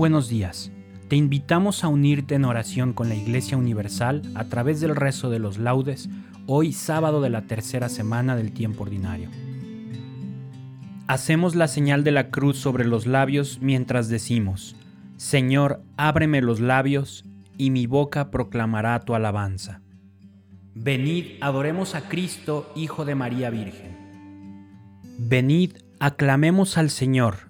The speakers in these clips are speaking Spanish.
Buenos días. Te invitamos a unirte en oración con la Iglesia Universal a través del rezo de los laudes, hoy sábado de la tercera semana del tiempo ordinario. Hacemos la señal de la cruz sobre los labios mientras decimos, Señor, ábreme los labios y mi boca proclamará tu alabanza. Venid, adoremos a Cristo, Hijo de María Virgen. Venid, aclamemos al Señor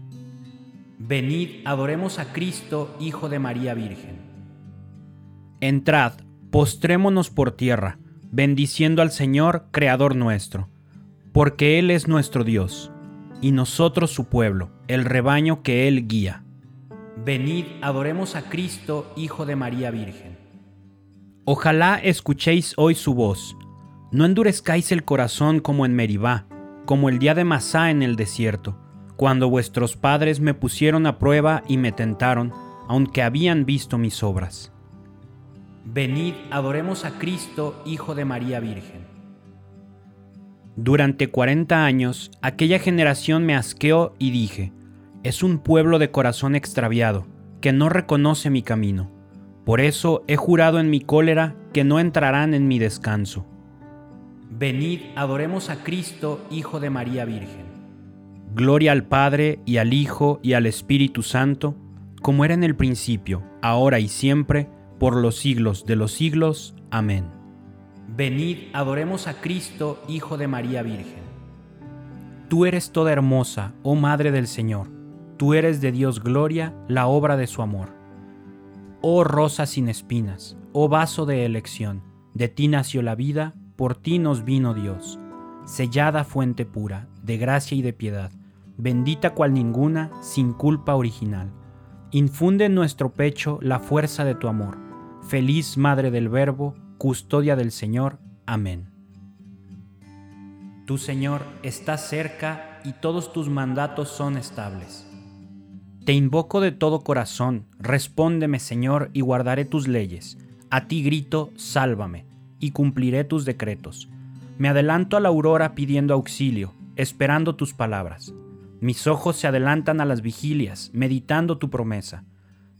Venid, adoremos a Cristo, Hijo de María Virgen. Entrad, postrémonos por tierra, bendiciendo al Señor, Creador nuestro, porque Él es nuestro Dios, y nosotros su pueblo, el rebaño que Él guía. Venid, adoremos a Cristo, Hijo de María Virgen. Ojalá escuchéis hoy su voz, no endurezcáis el corazón como en Meribá, como el día de Masá en el desierto cuando vuestros padres me pusieron a prueba y me tentaron, aunque habían visto mis obras. Venid, adoremos a Cristo, Hijo de María Virgen. Durante cuarenta años, aquella generación me asqueó y dije, es un pueblo de corazón extraviado, que no reconoce mi camino. Por eso he jurado en mi cólera que no entrarán en mi descanso. Venid, adoremos a Cristo, Hijo de María Virgen. Gloria al Padre y al Hijo y al Espíritu Santo, como era en el principio, ahora y siempre, por los siglos de los siglos. Amén. Venid, adoremos a Cristo, Hijo de María Virgen. Tú eres toda hermosa, oh Madre del Señor, tú eres de Dios gloria, la obra de su amor. Oh rosa sin espinas, oh vaso de elección, de ti nació la vida, por ti nos vino Dios. Sellada fuente pura, de gracia y de piedad bendita cual ninguna, sin culpa original. Infunde en nuestro pecho la fuerza de tu amor. Feliz Madre del Verbo, custodia del Señor. Amén. Tu Señor está cerca y todos tus mandatos son estables. Te invoco de todo corazón, respóndeme Señor y guardaré tus leyes. A ti grito, sálvame, y cumpliré tus decretos. Me adelanto a la aurora pidiendo auxilio, esperando tus palabras. Mis ojos se adelantan a las vigilias, meditando tu promesa.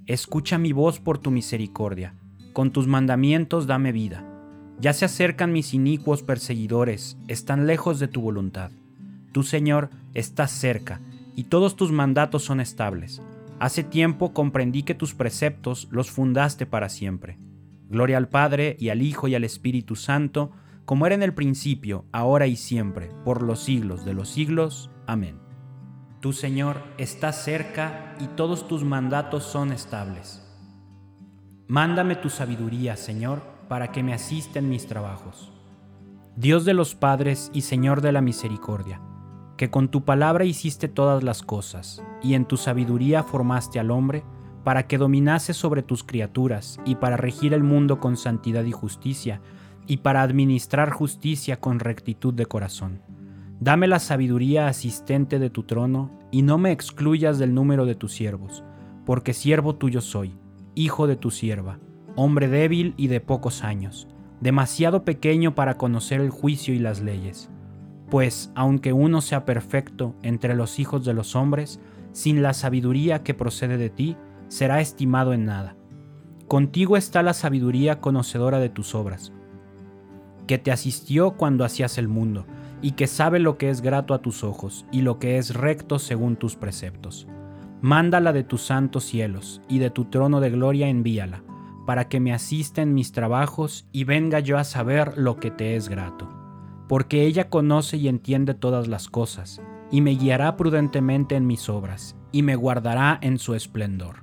Escucha mi voz por tu misericordia. Con tus mandamientos dame vida. Ya se acercan mis inicuos perseguidores, están lejos de tu voluntad. Tú, Señor, estás cerca, y todos tus mandatos son estables. Hace tiempo comprendí que tus preceptos los fundaste para siempre. Gloria al Padre, y al Hijo, y al Espíritu Santo, como era en el principio, ahora y siempre, por los siglos de los siglos. Amén. Tu Señor, está cerca y todos tus mandatos son estables. Mándame tu sabiduría, Señor, para que me asista en mis trabajos. Dios de los padres y Señor de la misericordia, que con tu palabra hiciste todas las cosas, y en tu sabiduría formaste al hombre, para que dominase sobre tus criaturas, y para regir el mundo con santidad y justicia, y para administrar justicia con rectitud de corazón. Dame la sabiduría asistente de tu trono, y no me excluyas del número de tus siervos, porque siervo tuyo soy hijo de tu sierva, hombre débil y de pocos años, demasiado pequeño para conocer el juicio y las leyes. Pues, aunque uno sea perfecto entre los hijos de los hombres, sin la sabiduría que procede de ti, será estimado en nada. Contigo está la sabiduría conocedora de tus obras, que te asistió cuando hacías el mundo, y que sabe lo que es grato a tus ojos, y lo que es recto según tus preceptos Mándala de tus santos cielos, y de tu trono de gloria envíala, para que me asista en mis trabajos y venga yo a saber lo que te es grato. Porque ella conoce y entiende todas las cosas, y me guiará prudentemente en mis obras, y me guardará en su esplendor.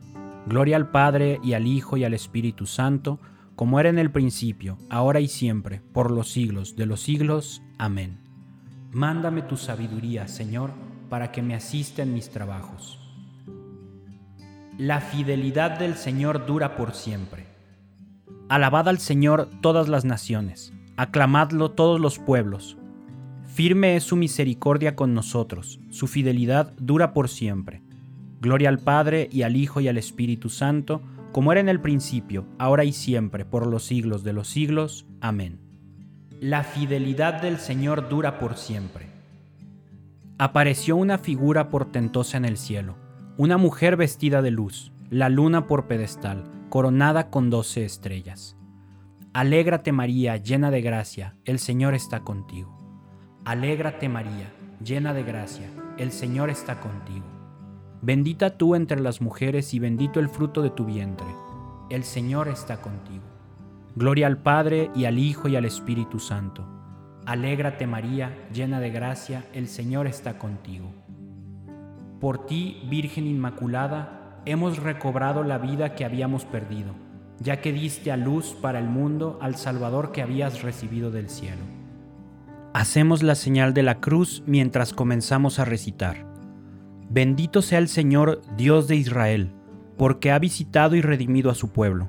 Gloria al Padre y al Hijo y al Espíritu Santo, como era en el principio, ahora y siempre, por los siglos de los siglos. Amén. Mándame tu sabiduría, Señor, para que me asista en mis trabajos la fidelidad del Señor dura por siempre. Alabad al Señor todas las naciones, aclamadlo todos los pueblos. Firme es su misericordia con nosotros, su fidelidad dura por siempre. Gloria al Padre y al Hijo y al Espíritu Santo, como era en el principio, ahora y siempre, por los siglos de los siglos. Amén. La fidelidad del Señor dura por siempre. Apareció una figura portentosa en el cielo una mujer vestida de luz, la luna por pedestal, coronada con doce estrellas. Alégrate María, llena de gracia, el Señor está contigo. Alégrate María, llena de gracia, el Señor está contigo. Bendita tú entre las mujeres y bendito el fruto de tu vientre. El Señor está contigo. Gloria al Padre y al Hijo y al Espíritu Santo. Alégrate María, llena de gracia, el Señor está contigo. Por ti, Virgen Inmaculada, hemos recobrado la vida que habíamos perdido, ya que diste a luz para el mundo al Salvador que habías recibido del cielo. Hacemos la señal de la cruz mientras comenzamos a recitar. Bendito sea el Señor, Dios de Israel, porque ha visitado y redimido a su pueblo,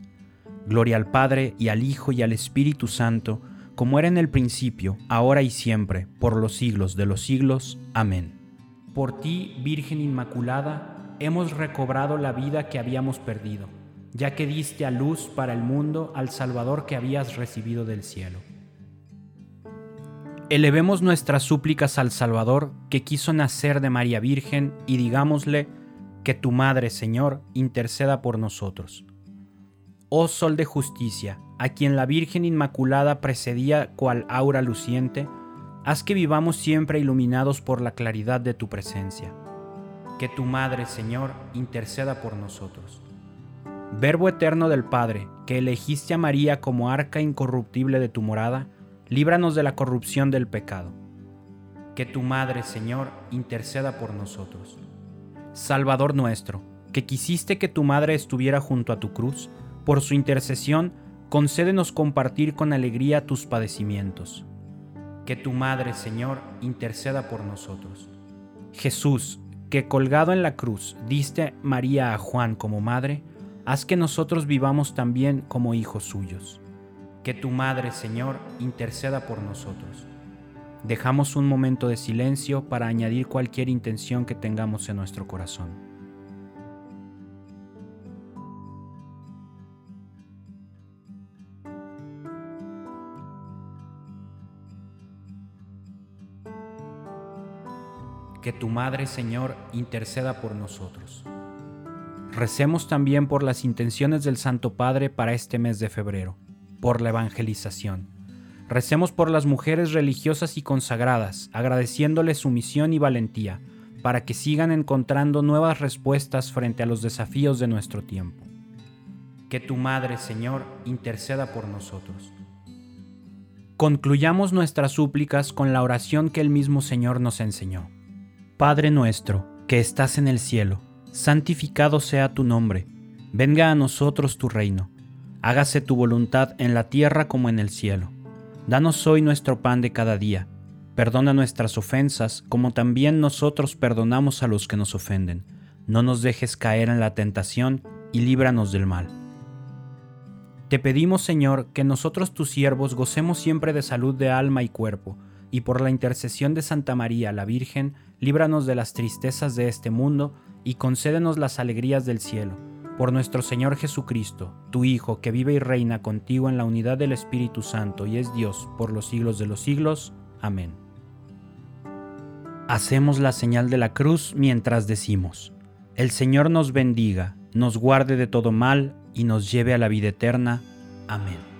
Gloria al Padre y al Hijo y al Espíritu Santo, como era en el principio, ahora y siempre, por los siglos de los siglos. Amén. Por ti, Virgen Inmaculada, hemos recobrado la vida que habíamos perdido, ya que diste a luz para el mundo al Salvador que habías recibido del cielo. Elevemos nuestras súplicas al Salvador que quiso nacer de María Virgen y digámosle que tu Madre, Señor, interceda por nosotros. Oh Sol de Justicia, a quien la Virgen Inmaculada precedía cual aura luciente, Haz que vivamos siempre iluminados por la claridad de tu presencia. Que tu Madre, Señor, interceda por nosotros. Verbo eterno del Padre, que elegiste a María como arca incorruptible de tu morada, líbranos de la corrupción del pecado. Que tu Madre, Señor, interceda por nosotros. Salvador nuestro, que quisiste que tu Madre estuviera junto a tu cruz, por su intercesión, concédenos compartir con alegría tus padecimientos que tu Madre, Señor, interceda por nosotros. Jesús, que colgado en la cruz diste María a Juan como madre, haz que nosotros vivamos también como hijos suyos. Que tu Madre, Señor, interceda por nosotros. Dejamos un momento de silencio para añadir cualquier intención que tengamos en nuestro corazón. Que tu Madre Señor interceda por nosotros. Recemos también por las intenciones del Santo Padre para este mes de febrero, por la evangelización. Recemos por las mujeres religiosas y consagradas, agradeciéndoles su misión y valentía, para que sigan encontrando nuevas respuestas frente a los desafíos de nuestro tiempo. Que tu Madre, Señor, interceda por nosotros. Concluyamos nuestras súplicas con la oración que el mismo Señor nos enseñó. Padre nuestro, que estás en el cielo, santificado sea tu nombre, venga a nosotros tu reino, hágase tu voluntad en la tierra como en el cielo. Danos hoy nuestro pan de cada día, perdona nuestras ofensas como también nosotros perdonamos a los que nos ofenden. No nos dejes caer en la tentación y líbranos del mal. Te pedimos, Señor, que nosotros tus siervos gocemos siempre de salud de alma y cuerpo, y por la intercesión de Santa María la Virgen, líbranos de las tristezas de este mundo y concédenos las alegrías del cielo. Por nuestro Señor Jesucristo, tu Hijo, que vive y reina contigo en la unidad del Espíritu Santo y es Dios por los siglos de los siglos. Amén. Hacemos la señal de la cruz mientras decimos, El Señor nos bendiga, nos guarde de todo mal y nos lleve a la vida eterna. Amén.